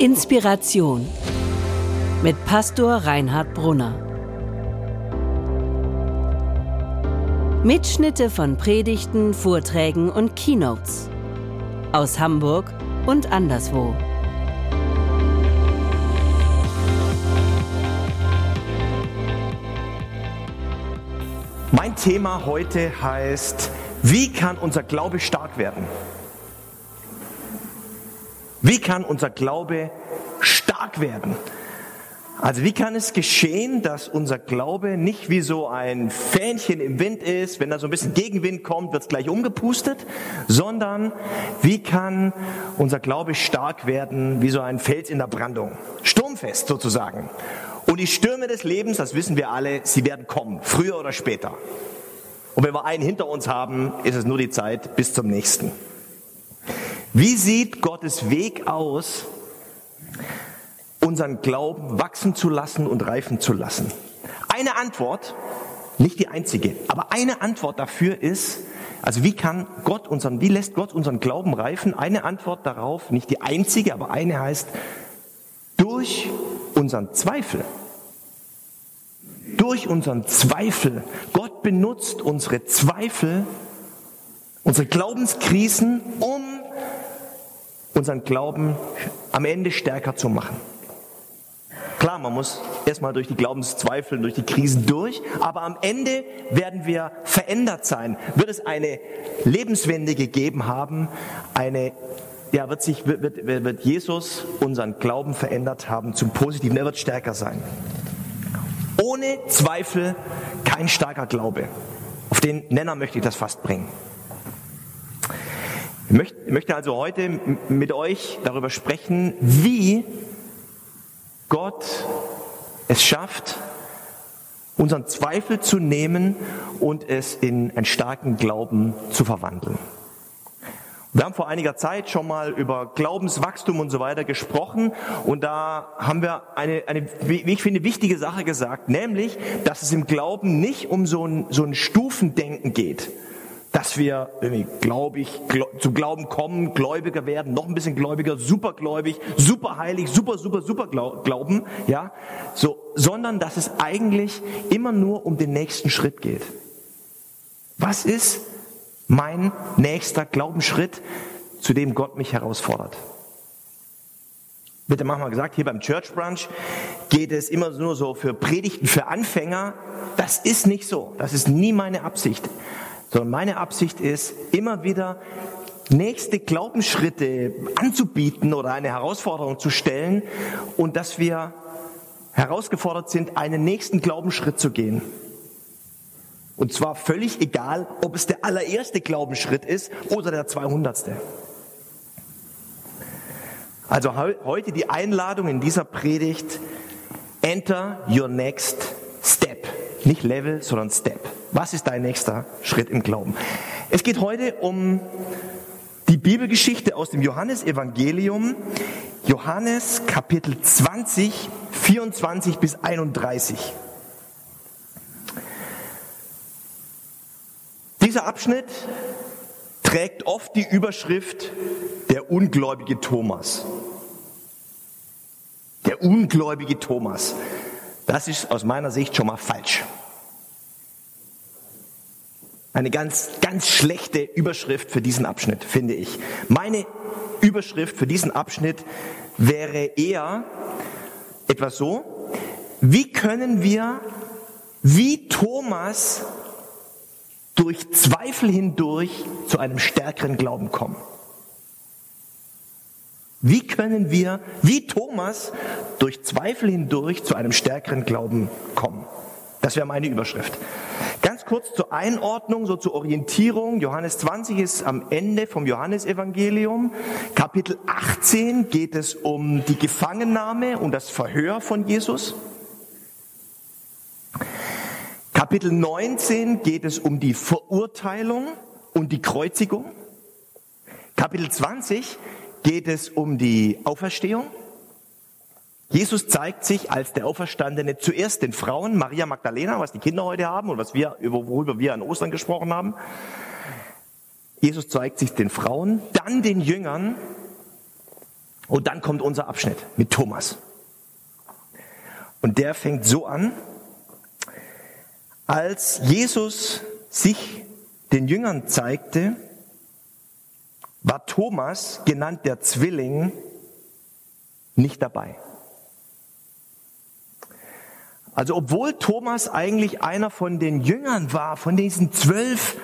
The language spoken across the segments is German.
Inspiration mit Pastor Reinhard Brunner. Mitschnitte von Predigten, Vorträgen und Keynotes aus Hamburg und anderswo. Mein Thema heute heißt, wie kann unser Glaube stark werden? Wie kann unser Glaube stark werden? Also wie kann es geschehen, dass unser Glaube nicht wie so ein Fähnchen im Wind ist, wenn da so ein bisschen Gegenwind kommt, wird es gleich umgepustet, sondern wie kann unser Glaube stark werden wie so ein Fels in der Brandung, sturmfest sozusagen. Und die Stürme des Lebens, das wissen wir alle, sie werden kommen, früher oder später. Und wenn wir einen hinter uns haben, ist es nur die Zeit bis zum nächsten. Wie sieht Gottes Weg aus, unseren Glauben wachsen zu lassen und reifen zu lassen? Eine Antwort, nicht die einzige, aber eine Antwort dafür ist, also wie kann Gott unseren, wie lässt Gott unseren Glauben reifen? Eine Antwort darauf, nicht die einzige, aber eine heißt, durch unseren Zweifel. Durch unseren Zweifel. Gott benutzt unsere Zweifel, unsere Glaubenskrisen, um unseren Glauben am Ende stärker zu machen. Klar, man muss erstmal durch die Glaubenszweifel, durch die Krisen durch, aber am Ende werden wir verändert sein. Wird es eine Lebenswende gegeben haben, eine ja, wird sich, wird, wird, wird Jesus unseren Glauben verändert haben zum Positiven. Er wird stärker sein. Ohne Zweifel kein starker Glaube. Auf den Nenner möchte ich das fast bringen. Ich möchte also heute mit euch darüber sprechen, wie Gott es schafft, unseren Zweifel zu nehmen und es in einen starken Glauben zu verwandeln. Wir haben vor einiger Zeit schon mal über Glaubenswachstum und so weiter gesprochen und da haben wir eine, eine wie ich finde, wichtige Sache gesagt, nämlich, dass es im Glauben nicht um so ein, so ein Stufendenken geht dass wir irgendwie glaubig, glaub, zu Glauben kommen, Gläubiger werden, noch ein bisschen Gläubiger, supergläubig, super heilig, super, super, super Glauben, ja, so, sondern dass es eigentlich immer nur um den nächsten Schritt geht. Was ist mein nächster Glaubensschritt, zu dem Gott mich herausfordert? Wird ja manchmal gesagt, hier beim Church Brunch geht es immer nur so für Predigten für Anfänger. Das ist nicht so. Das ist nie meine Absicht sondern meine Absicht ist, immer wieder nächste Glaubensschritte anzubieten oder eine Herausforderung zu stellen und dass wir herausgefordert sind, einen nächsten Glaubensschritt zu gehen. Und zwar völlig egal, ob es der allererste Glaubensschritt ist oder der zweihundertste. Also heute die Einladung in dieser Predigt, enter your next step. Nicht Level, sondern Step. Was ist dein nächster Schritt im Glauben? Es geht heute um die Bibelgeschichte aus dem Johannesevangelium, Johannes Kapitel 20, 24 bis 31. Dieser Abschnitt trägt oft die Überschrift der ungläubige Thomas. Der ungläubige Thomas. Das ist aus meiner Sicht schon mal falsch. Eine ganz, ganz schlechte Überschrift für diesen Abschnitt, finde ich. Meine Überschrift für diesen Abschnitt wäre eher etwas so, wie können wir wie Thomas durch Zweifel hindurch zu einem stärkeren Glauben kommen? Wie können wir wie Thomas durch Zweifel hindurch zu einem stärkeren Glauben kommen? Das wäre meine Überschrift. Ganz kurz zur Einordnung, so zur Orientierung. Johannes 20 ist am Ende vom Johannesevangelium. Kapitel 18 geht es um die Gefangennahme und das Verhör von Jesus. Kapitel 19 geht es um die Verurteilung und die Kreuzigung. Kapitel 20 geht es um die Auferstehung. Jesus zeigt sich als der Auferstandene zuerst den Frauen, Maria Magdalena, was die Kinder heute haben und was wir, worüber wir an Ostern gesprochen haben. Jesus zeigt sich den Frauen, dann den Jüngern Und dann kommt unser Abschnitt mit Thomas. Und der fängt so an, als Jesus sich den Jüngern zeigte, war Thomas, genannt der Zwilling, nicht dabei. Also obwohl Thomas eigentlich einer von den Jüngern war, von diesen zwölf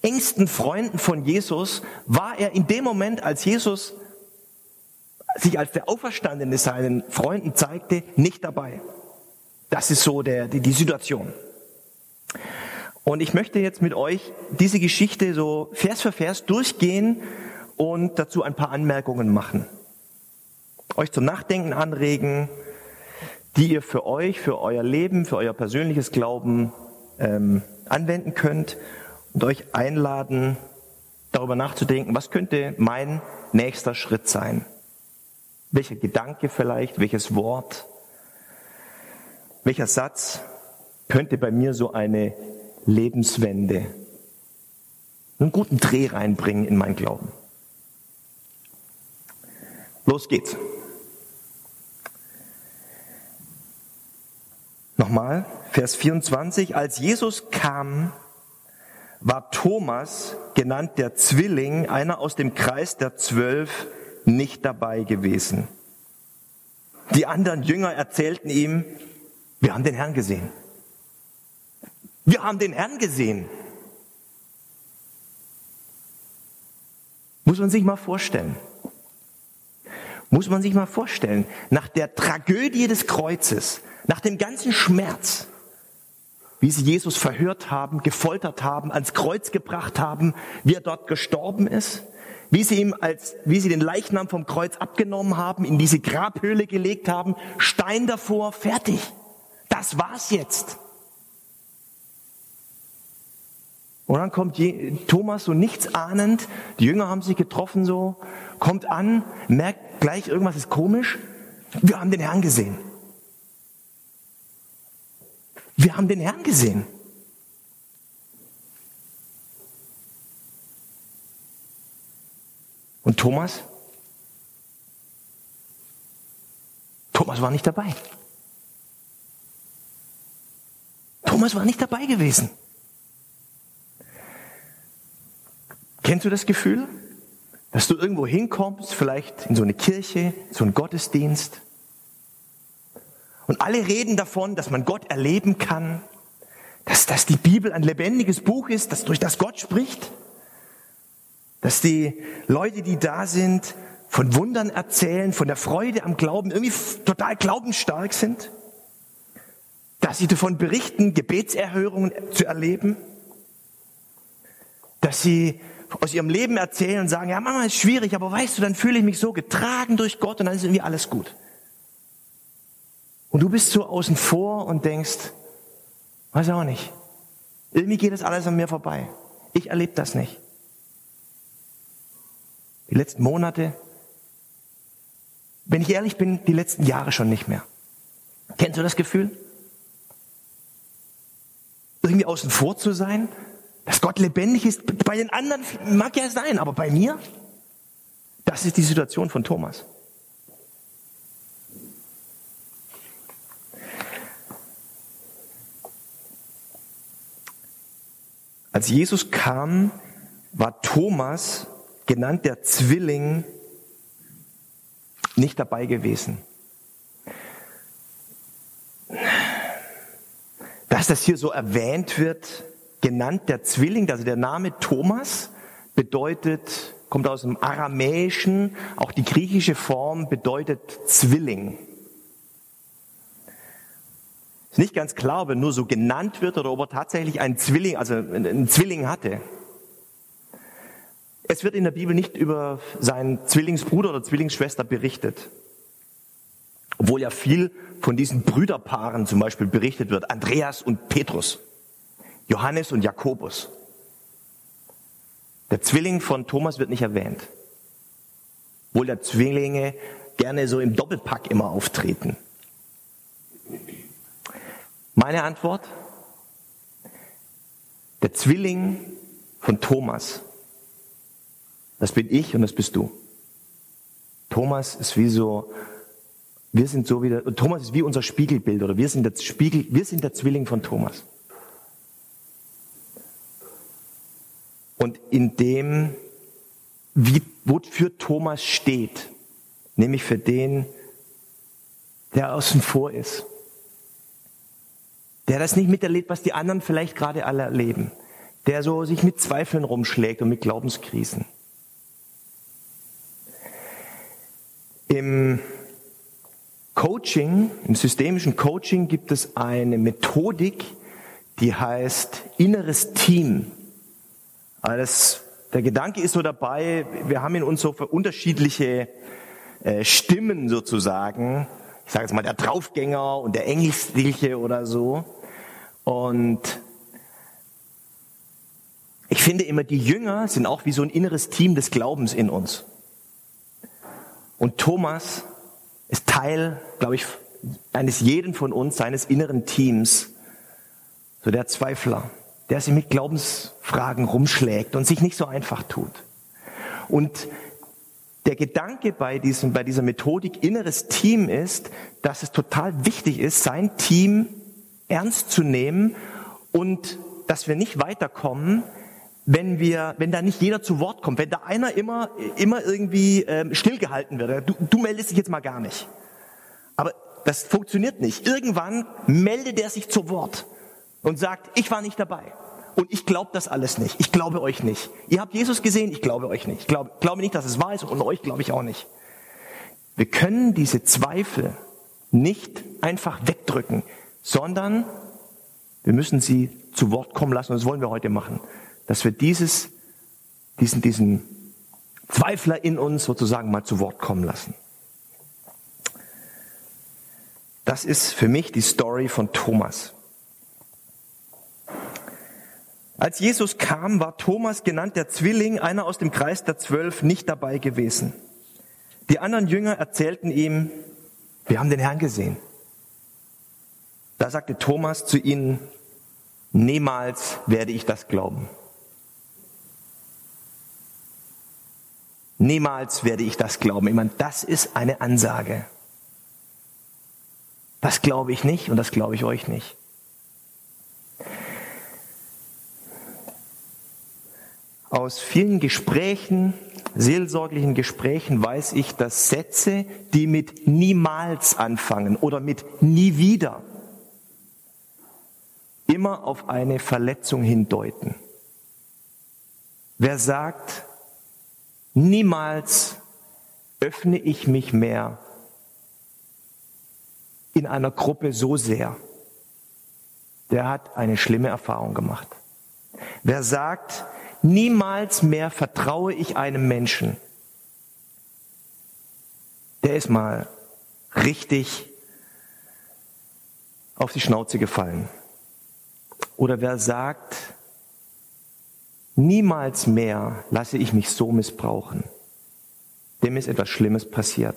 engsten Freunden von Jesus, war er in dem Moment, als Jesus sich als der Auferstandene seinen Freunden zeigte, nicht dabei. Das ist so der, die, die Situation. Und ich möchte jetzt mit euch diese Geschichte so Vers für Vers durchgehen und dazu ein paar Anmerkungen machen. Euch zum Nachdenken anregen, die ihr für euch, für euer Leben, für euer persönliches Glauben ähm, anwenden könnt und euch einladen, darüber nachzudenken, was könnte mein nächster Schritt sein? Welcher Gedanke vielleicht, welches Wort, welcher Satz könnte bei mir so eine Lebenswende, einen guten Dreh reinbringen in mein Glauben? Los geht's. Nochmal, Vers 24. Als Jesus kam, war Thomas, genannt der Zwilling, einer aus dem Kreis der Zwölf, nicht dabei gewesen. Die anderen Jünger erzählten ihm, wir haben den Herrn gesehen. Wir haben den Herrn gesehen. Muss man sich mal vorstellen. Muss man sich mal vorstellen. Nach der Tragödie des Kreuzes, nach dem ganzen Schmerz, wie sie Jesus verhört haben, gefoltert haben, ans Kreuz gebracht haben, wie er dort gestorben ist, wie sie ihm als, wie sie den Leichnam vom Kreuz abgenommen haben, in diese Grabhöhle gelegt haben, Stein davor, fertig. Das war's jetzt. Und dann kommt Thomas so nichts ahnend, die Jünger haben sich getroffen so, kommt an, merkt gleich irgendwas ist komisch. Wir haben den Herrn gesehen. Wir haben den Herrn gesehen. Und Thomas? Thomas war nicht dabei. Thomas war nicht dabei gewesen. Kennst du das Gefühl, dass du irgendwo hinkommst, vielleicht in so eine Kirche, so einen Gottesdienst, und alle reden davon, dass man Gott erleben kann, dass, dass die Bibel ein lebendiges Buch ist, das durch das Gott spricht, dass die Leute, die da sind, von Wundern erzählen, von der Freude am Glauben, irgendwie total glaubensstark sind, dass sie davon berichten, Gebetserhörungen zu erleben, dass sie aus ihrem Leben erzählen und sagen, ja, Mama ist schwierig, aber weißt du, dann fühle ich mich so getragen durch Gott und dann ist irgendwie alles gut. Und du bist so außen vor und denkst, weiß auch nicht. Irgendwie geht das alles an mir vorbei. Ich erlebe das nicht. Die letzten Monate, wenn ich ehrlich bin, die letzten Jahre schon nicht mehr. Kennst du das Gefühl? Irgendwie außen vor zu sein, dass Gott lebendig ist. Bei den anderen mag ja sein, aber bei mir? Das ist die Situation von Thomas. Als Jesus kam, war Thomas, genannt der Zwilling, nicht dabei gewesen. Dass das hier so erwähnt wird, genannt der Zwilling, also der Name Thomas bedeutet, kommt aus dem Aramäischen, auch die griechische Form bedeutet Zwilling. Ist nicht ganz klar, ob er nur so genannt wird oder ob er tatsächlich einen Zwilling, also einen Zwilling hatte. Es wird in der Bibel nicht über seinen Zwillingsbruder oder Zwillingsschwester berichtet. Obwohl ja viel von diesen Brüderpaaren zum Beispiel berichtet wird. Andreas und Petrus. Johannes und Jakobus. Der Zwilling von Thomas wird nicht erwähnt. Obwohl der Zwillinge gerne so im Doppelpack immer auftreten. Meine Antwort? Der Zwilling von Thomas. Das bin ich und das bist du. Thomas ist wie so, wir sind so wie der, Thomas ist wie unser Spiegelbild oder wir sind der Spiegel, wir sind der Zwilling von Thomas. Und in dem, wie, wofür Thomas steht, nämlich für den, der außen vor ist, der das nicht miterlebt, was die anderen vielleicht gerade alle erleben, der so sich mit Zweifeln rumschlägt und mit Glaubenskrisen. Im Coaching, im systemischen Coaching gibt es eine Methodik, die heißt inneres Team. Also der Gedanke ist so dabei, wir haben in uns so unterschiedliche äh, Stimmen sozusagen. Ich sage jetzt mal der Draufgänger und der Ängstliche oder so. Und ich finde immer, die Jünger sind auch wie so ein inneres Team des Glaubens in uns. Und Thomas ist Teil, glaube ich, eines jeden von uns, seines inneren Teams, so der Zweifler, der sich mit Glaubensfragen rumschlägt und sich nicht so einfach tut. Und der Gedanke bei, diesem, bei dieser Methodik inneres Team ist, dass es total wichtig ist, sein Team ernst zu nehmen und dass wir nicht weiterkommen, wenn wir, wenn da nicht jeder zu Wort kommt, wenn da einer immer, immer irgendwie ähm, stillgehalten wird. Du, du meldest dich jetzt mal gar nicht. Aber das funktioniert nicht. Irgendwann meldet er sich zu Wort und sagt, ich war nicht dabei. Und ich glaube das alles nicht. Ich glaube euch nicht. Ihr habt Jesus gesehen, ich glaube euch nicht. Ich glaube, glaube nicht, dass es wahr ist und euch glaube ich auch nicht. Wir können diese Zweifel nicht einfach wegdrücken, sondern wir müssen sie zu Wort kommen lassen und das wollen wir heute machen dass wir dieses, diesen, diesen Zweifler in uns sozusagen mal zu Wort kommen lassen. Das ist für mich die Story von Thomas. Als Jesus kam, war Thomas genannt der Zwilling, einer aus dem Kreis der Zwölf, nicht dabei gewesen. Die anderen Jünger erzählten ihm, wir haben den Herrn gesehen. Da sagte Thomas zu ihnen, niemals werde ich das glauben. Niemals werde ich das glauben. Ich meine, das ist eine Ansage. Das glaube ich nicht und das glaube ich euch nicht. Aus vielen Gesprächen, seelsorglichen Gesprächen weiß ich, dass Sätze, die mit niemals anfangen oder mit nie wieder, immer auf eine Verletzung hindeuten. Wer sagt, Niemals öffne ich mich mehr in einer Gruppe so sehr. Der hat eine schlimme Erfahrung gemacht. Wer sagt, niemals mehr vertraue ich einem Menschen, der ist mal richtig auf die Schnauze gefallen. Oder wer sagt, Niemals mehr lasse ich mich so missbrauchen. Dem ist etwas Schlimmes passiert.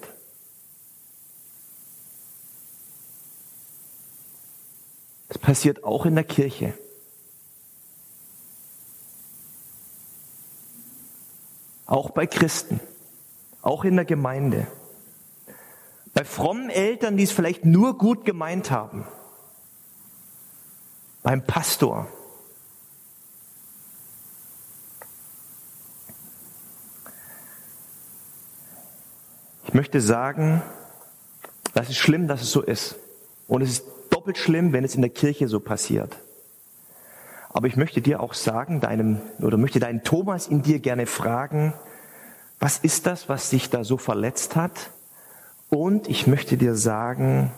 Es passiert auch in der Kirche. Auch bei Christen. Auch in der Gemeinde. Bei frommen Eltern, die es vielleicht nur gut gemeint haben. Beim Pastor Ich möchte sagen, das ist schlimm, dass es so ist. Und es ist doppelt schlimm, wenn es in der Kirche so passiert. Aber ich möchte dir auch sagen, deinem, oder möchte deinen Thomas in dir gerne fragen, was ist das, was dich da so verletzt hat? Und ich möchte dir sagen,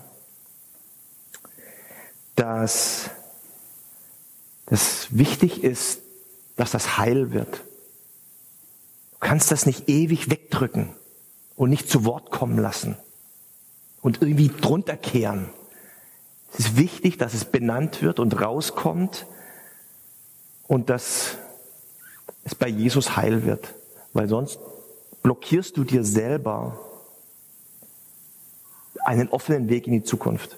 dass es wichtig ist, dass das heil wird. Du kannst das nicht ewig wegdrücken und nicht zu Wort kommen lassen und irgendwie drunter kehren. Es ist wichtig, dass es benannt wird und rauskommt und dass es bei Jesus heil wird, weil sonst blockierst du dir selber einen offenen Weg in die Zukunft.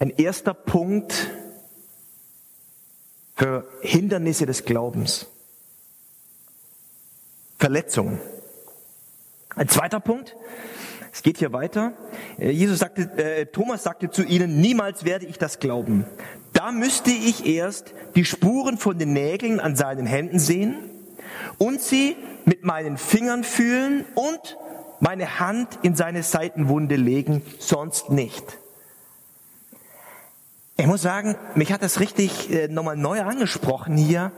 Ein erster Punkt für Hindernisse des Glaubens. Verletzungen. Ein zweiter Punkt, es geht hier weiter. Äh, Jesus sagte, äh, Thomas sagte zu ihnen, niemals werde ich das glauben. Da müsste ich erst die Spuren von den Nägeln an seinen Händen sehen und sie mit meinen Fingern fühlen und meine Hand in seine Seitenwunde legen, sonst nicht. Ich muss sagen, mich hat das richtig äh, nochmal neu angesprochen hier,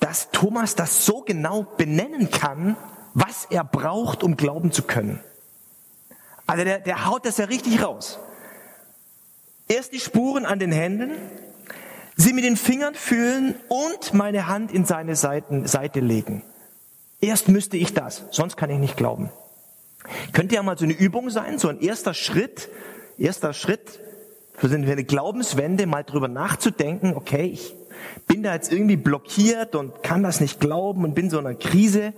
dass Thomas das so genau benennen kann, was er braucht, um glauben zu können. Also der, der haut das ja richtig raus. Erst die Spuren an den Händen, sie mit den Fingern fühlen und meine Hand in seine Seiten, Seite legen. Erst müsste ich das, sonst kann ich nicht glauben. Könnte ja mal so eine Übung sein, so ein erster Schritt, erster Schritt für eine Glaubenswende, mal drüber nachzudenken, okay, ich bin da jetzt irgendwie blockiert und kann das nicht glauben und bin so in einer Krise.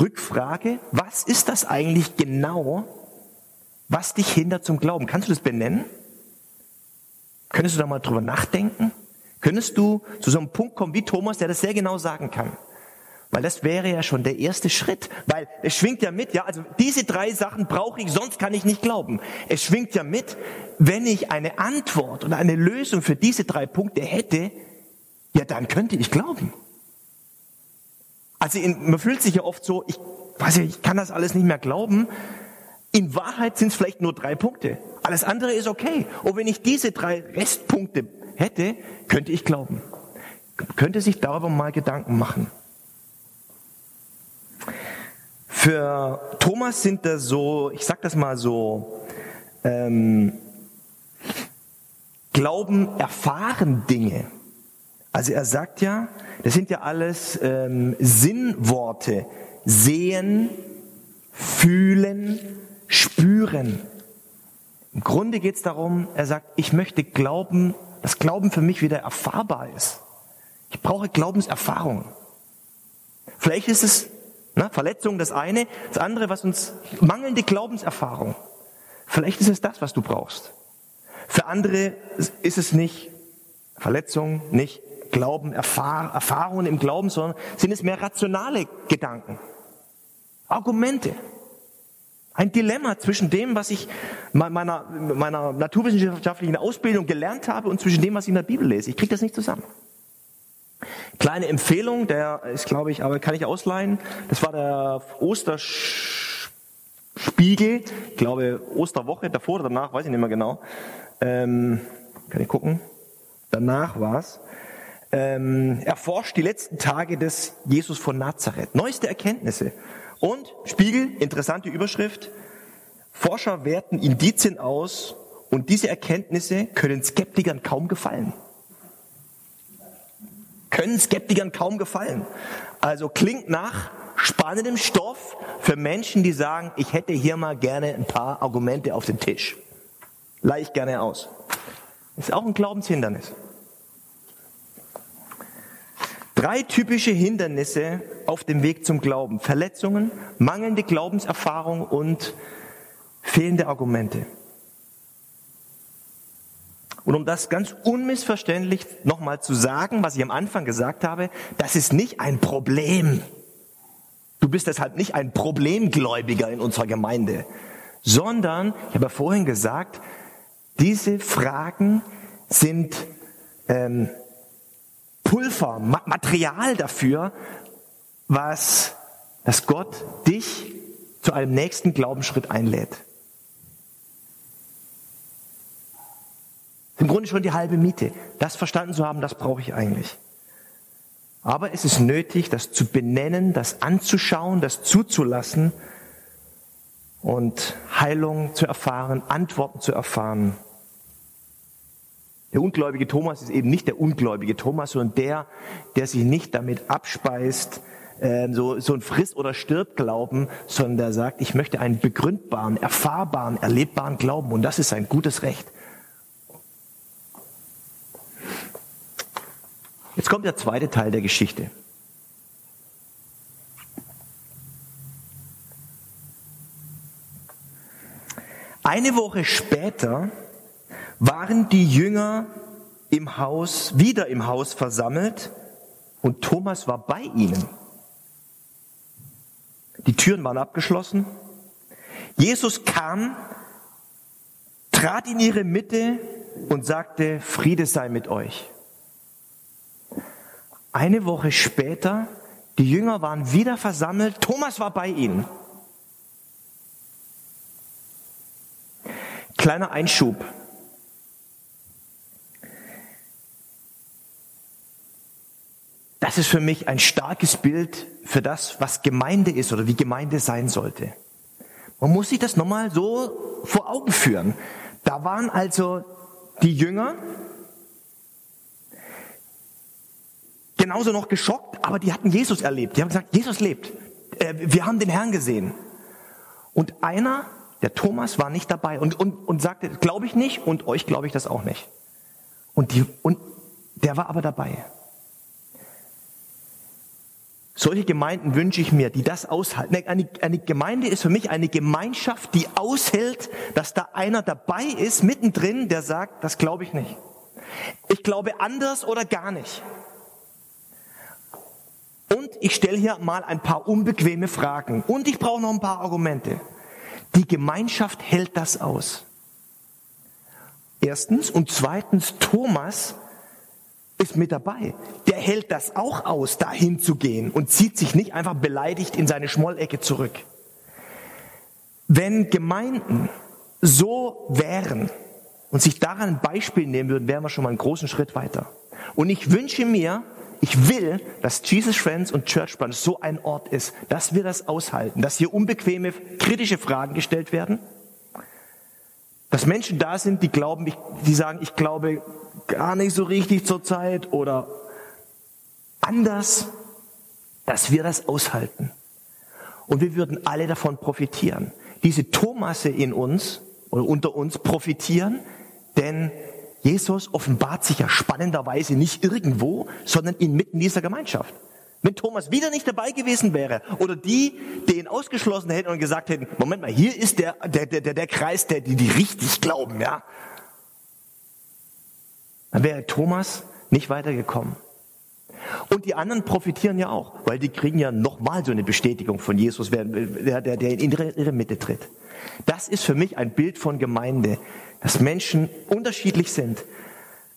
Rückfrage, was ist das eigentlich genau, was dich hindert zum Glauben? Kannst du das benennen? Könntest du da mal drüber nachdenken? Könntest du zu so einem Punkt kommen wie Thomas, der das sehr genau sagen kann? Weil das wäre ja schon der erste Schritt. Weil es schwingt ja mit, ja, also diese drei Sachen brauche ich, sonst kann ich nicht glauben. Es schwingt ja mit, wenn ich eine Antwort oder eine Lösung für diese drei Punkte hätte, ja, dann könnte ich glauben. Also in, man fühlt sich ja oft so, ich weiß ja, ich kann das alles nicht mehr glauben. In Wahrheit sind es vielleicht nur drei Punkte. Alles andere ist okay. Und wenn ich diese drei Restpunkte hätte, könnte ich glauben. Könnte sich darüber mal Gedanken machen. Für Thomas sind das so, ich sag das mal so, ähm, Glauben erfahren Dinge. Also er sagt ja, das sind ja alles ähm, Sinnworte. Sehen, fühlen, spüren. Im Grunde geht es darum, er sagt, ich möchte glauben, dass Glauben für mich wieder erfahrbar ist. Ich brauche Glaubenserfahrung. Vielleicht ist es ne, Verletzung das eine, das andere, was uns mangelnde Glaubenserfahrung. Vielleicht ist es das, was du brauchst. Für andere ist es nicht Verletzung, nicht Glauben, Erfahr Erfahrungen im Glauben, sondern sind es mehr rationale Gedanken, Argumente. Ein Dilemma zwischen dem, was ich meiner, meiner naturwissenschaftlichen Ausbildung gelernt habe und zwischen dem, was ich in der Bibel lese. Ich kriege das nicht zusammen. Kleine Empfehlung, der ist, glaube ich, aber kann ich ausleihen. Das war der Osterspiegel, ich glaube Osterwoche, davor oder danach, weiß ich nicht mehr genau. Ähm, kann ich gucken? Danach war's ähm, erforscht die letzten Tage des Jesus von Nazareth. Neueste Erkenntnisse. Und Spiegel, interessante Überschrift. Forscher werten Indizien aus und diese Erkenntnisse können Skeptikern kaum gefallen. Können Skeptikern kaum gefallen. Also klingt nach spannendem Stoff für Menschen, die sagen, ich hätte hier mal gerne ein paar Argumente auf den Tisch. Leicht gerne aus. Ist auch ein Glaubenshindernis. Drei typische Hindernisse auf dem Weg zum Glauben. Verletzungen, mangelnde Glaubenserfahrung und fehlende Argumente. Und um das ganz unmissverständlich nochmal zu sagen, was ich am Anfang gesagt habe, das ist nicht ein Problem. Du bist deshalb nicht ein Problemgläubiger in unserer Gemeinde, sondern, ich habe ja vorhin gesagt, diese Fragen sind ähm, Pulver, Material dafür, was, dass Gott dich zu einem nächsten Glaubensschritt einlädt. Im Grunde schon die halbe Miete. Das verstanden zu haben, das brauche ich eigentlich. Aber es ist nötig, das zu benennen, das anzuschauen, das zuzulassen und Heilung zu erfahren, Antworten zu erfahren. Der ungläubige Thomas ist eben nicht der ungläubige Thomas, sondern der, der sich nicht damit abspeist, äh, so, so ein Friss- oder Stirb-Glauben, sondern der sagt, ich möchte einen begründbaren, erfahrbaren, erlebbaren Glauben und das ist ein gutes Recht. Jetzt kommt der zweite Teil der Geschichte. Eine Woche später waren die Jünger im Haus, wieder im Haus versammelt und Thomas war bei ihnen. Die Türen waren abgeschlossen. Jesus kam, trat in ihre Mitte und sagte, Friede sei mit euch. Eine Woche später, die Jünger waren wieder versammelt, Thomas war bei ihnen. Kleiner Einschub. Das ist für mich ein starkes Bild für das, was Gemeinde ist oder wie Gemeinde sein sollte. Man muss sich das nochmal so vor Augen führen. Da waren also die Jünger genauso noch geschockt, aber die hatten Jesus erlebt. Die haben gesagt, Jesus lebt. Äh, wir haben den Herrn gesehen. Und einer, der Thomas, war nicht dabei und, und, und sagte, glaube ich nicht und euch glaube ich das auch nicht. Und, die, und der war aber dabei. Solche Gemeinden wünsche ich mir, die das aushalten. Eine, eine, Gemeinde ist für mich eine Gemeinschaft, die aushält, dass da einer dabei ist, mittendrin, der sagt, das glaube ich nicht. Ich glaube anders oder gar nicht. Und ich stelle hier mal ein paar unbequeme Fragen. Und ich brauche noch ein paar Argumente. Die Gemeinschaft hält das aus. Erstens. Und zweitens, Thomas ist mit dabei. Der hält das auch aus, dahin zu gehen und zieht sich nicht einfach beleidigt in seine Schmollecke zurück. Wenn Gemeinden so wären und sich daran ein Beispiel nehmen würden, wären wir schon mal einen großen Schritt weiter. Und ich wünsche mir, ich will, dass Jesus Friends und Church Branch so ein Ort ist, dass wir das aushalten, dass hier unbequeme, kritische Fragen gestellt werden, dass Menschen da sind, die glauben, die sagen, ich glaube gar nicht so richtig zur Zeit oder anders, dass wir das aushalten. Und wir würden alle davon profitieren. Diese Thomasse in uns oder unter uns profitieren, denn Jesus offenbart sich ja spannenderweise nicht irgendwo, sondern inmitten dieser Gemeinschaft. Wenn Thomas wieder nicht dabei gewesen wäre oder die, die ihn ausgeschlossen hätten und gesagt hätten, Moment mal, hier ist der, der, der, der Kreis, der, die, die richtig glauben, ja dann wäre Thomas nicht weitergekommen. Und die anderen profitieren ja auch, weil die kriegen ja nochmal so eine Bestätigung von Jesus, der, der, der in ihre Mitte tritt. Das ist für mich ein Bild von Gemeinde, dass Menschen unterschiedlich sind,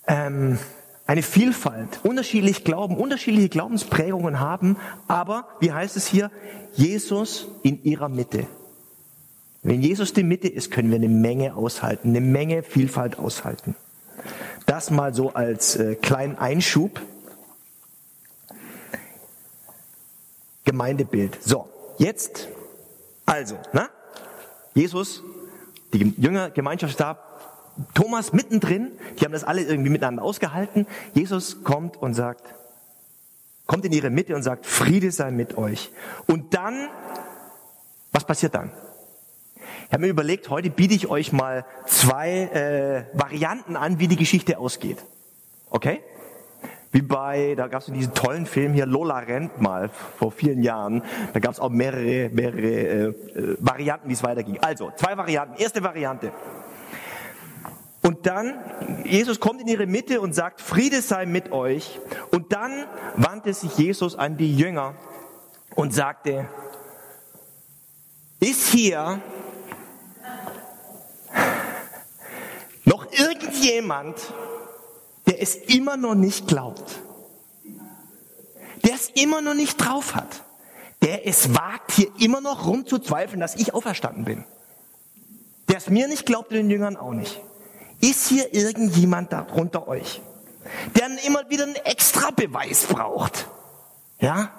ähm, eine Vielfalt, unterschiedlich glauben, unterschiedliche Glaubensprägungen haben, aber, wie heißt es hier, Jesus in ihrer Mitte. Wenn Jesus die Mitte ist, können wir eine Menge aushalten, eine Menge Vielfalt aushalten. Das mal so als äh, kleinen Einschub. Gemeindebild. So, jetzt, also, na? Jesus, die Jünger, Gemeinschaftsstab, Thomas mittendrin, die haben das alle irgendwie miteinander ausgehalten. Jesus kommt und sagt, kommt in ihre Mitte und sagt, Friede sei mit euch. Und dann, was passiert dann? Ich habe mir überlegt, heute biete ich euch mal zwei äh, Varianten an, wie die Geschichte ausgeht. Okay? Wie bei, da gab es diesen tollen Film hier, Lola rennt mal, vor vielen Jahren. Da gab es auch mehrere, mehrere äh, äh, Varianten, wie es weiterging. Also, zwei Varianten. Erste Variante. Und dann, Jesus kommt in ihre Mitte und sagt, Friede sei mit euch. Und dann wandte sich Jesus an die Jünger und sagte, ist hier noch irgendjemand, der es immer noch nicht glaubt, der es immer noch nicht drauf hat, der es wagt, hier immer noch rumzuzweifeln, dass ich auferstanden bin, der es mir nicht glaubt und den Jüngern auch nicht. Ist hier irgendjemand darunter euch, der immer wieder einen extra Beweis braucht? Ja?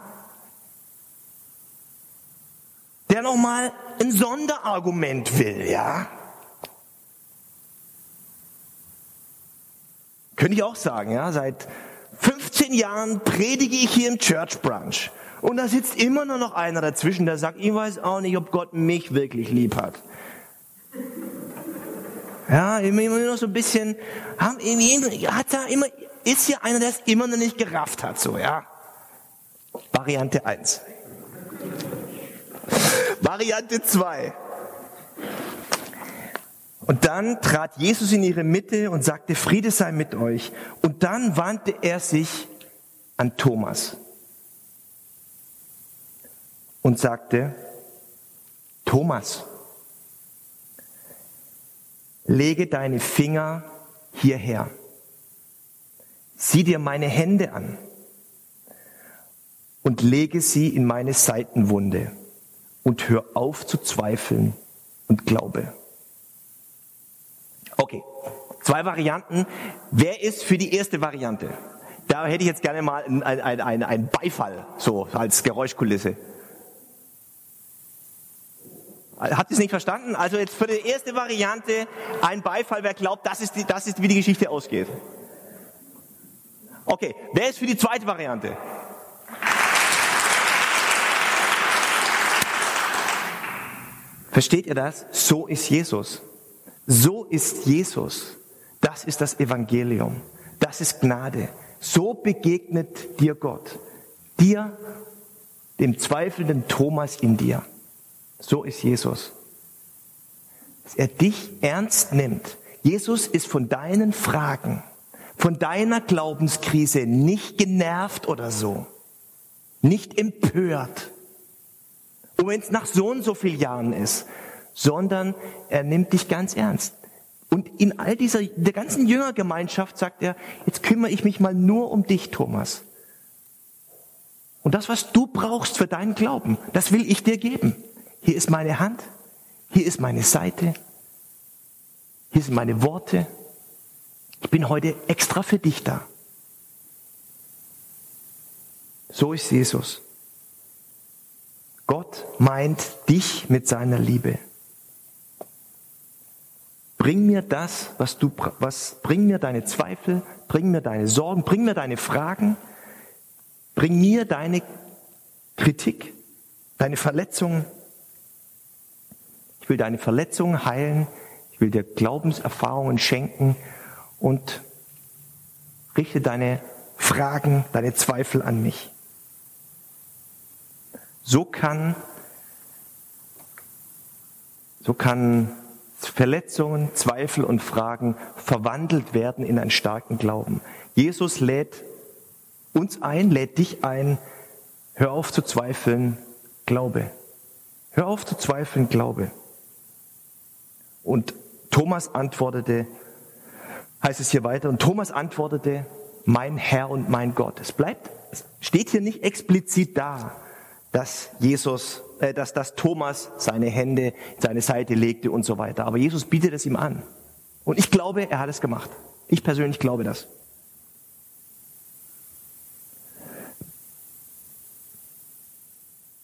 Der nochmal ein Sonderargument will, ja? Könnte ich auch sagen, ja, seit 15 Jahren predige ich hier im Church Branch. Und da sitzt immer nur noch einer dazwischen, der sagt, ich weiß auch nicht, ob Gott mich wirklich lieb hat. Ja, immer, noch so ein bisschen, hat da immer, ist hier einer, der es immer noch nicht gerafft hat, so, ja. Variante 1. Variante 2. Und dann trat Jesus in ihre Mitte und sagte, Friede sei mit euch. Und dann wandte er sich an Thomas und sagte, Thomas, lege deine Finger hierher. Sieh dir meine Hände an und lege sie in meine Seitenwunde und hör auf zu zweifeln und glaube. Zwei Varianten. Wer ist für die erste Variante? Da hätte ich jetzt gerne mal einen ein, ein Beifall, so als Geräuschkulisse. Habt ihr es nicht verstanden? Also jetzt für die erste Variante ein Beifall, wer glaubt, das ist, die, das ist wie die Geschichte ausgeht. Okay, wer ist für die zweite Variante? Versteht ihr das? So ist Jesus. So ist Jesus. Das ist das Evangelium. Das ist Gnade. So begegnet dir Gott. Dir, dem zweifelnden Thomas in dir. So ist Jesus. Dass er dich ernst nimmt. Jesus ist von deinen Fragen, von deiner Glaubenskrise nicht genervt oder so. Nicht empört. Und wenn es nach so und so vielen Jahren ist, sondern er nimmt dich ganz ernst. Und in all dieser, der ganzen Jüngergemeinschaft sagt er, jetzt kümmere ich mich mal nur um dich, Thomas. Und das, was du brauchst für deinen Glauben, das will ich dir geben. Hier ist meine Hand, hier ist meine Seite, hier sind meine Worte. Ich bin heute extra für dich da. So ist Jesus. Gott meint dich mit seiner Liebe. Bring mir das, was du, was, bring mir deine Zweifel, bring mir deine Sorgen, bring mir deine Fragen, bring mir deine Kritik, deine Verletzungen, will deine Verletzungen heilen. Ich will dir Glaubenserfahrungen schenken und richte deine Fragen, deine Zweifel an mich. So kann, so kann Verletzungen, Zweifel und Fragen verwandelt werden in einen starken Glauben. Jesus lädt uns ein, lädt dich ein, hör auf zu zweifeln, glaube. Hör auf zu zweifeln, glaube. Und Thomas antwortete, heißt es hier weiter, und Thomas antwortete, mein Herr und mein Gott. Es bleibt, es steht hier nicht explizit da, dass Jesus, äh, dass, dass Thomas seine Hände in seine Seite legte und so weiter. Aber Jesus bietet es ihm an. Und ich glaube, er hat es gemacht. Ich persönlich glaube das.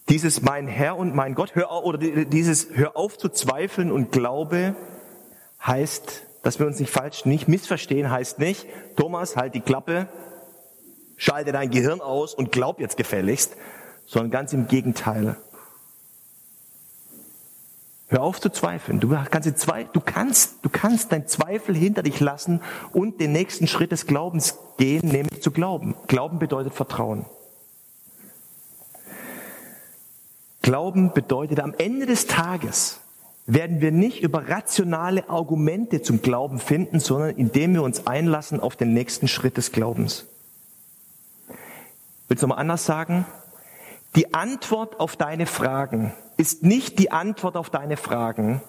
Dieses mein Herr und mein Gott, hör, oder dieses hör auf zu zweifeln und glaube heißt, dass wir uns nicht falsch, nicht missverstehen, heißt nicht, Thomas, halt die Klappe, schalte dein Gehirn aus und glaub jetzt gefälligst, sondern ganz im Gegenteil. Hör auf zu zweifeln. Du kannst, du kannst, du kannst dein Zweifel hinter dich lassen und den nächsten Schritt des Glaubens gehen, nämlich zu glauben. Glauben bedeutet Vertrauen. Glauben bedeutet am Ende des Tages werden wir nicht über rationale Argumente zum Glauben finden, sondern indem wir uns einlassen auf den nächsten Schritt des Glaubens. Willst du mal anders sagen? Die Antwort auf deine Fragen ist nicht die Antwort auf deine Fragen,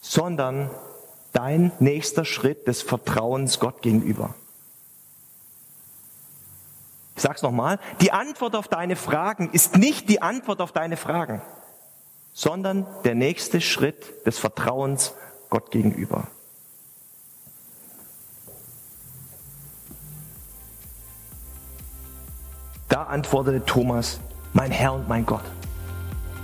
sondern dein nächster Schritt des Vertrauens Gott gegenüber. Ich sag's nochmal. Die Antwort auf deine Fragen ist nicht die Antwort auf deine Fragen, sondern der nächste Schritt des Vertrauens Gott gegenüber. Da antwortete Thomas, mein Herr und mein Gott.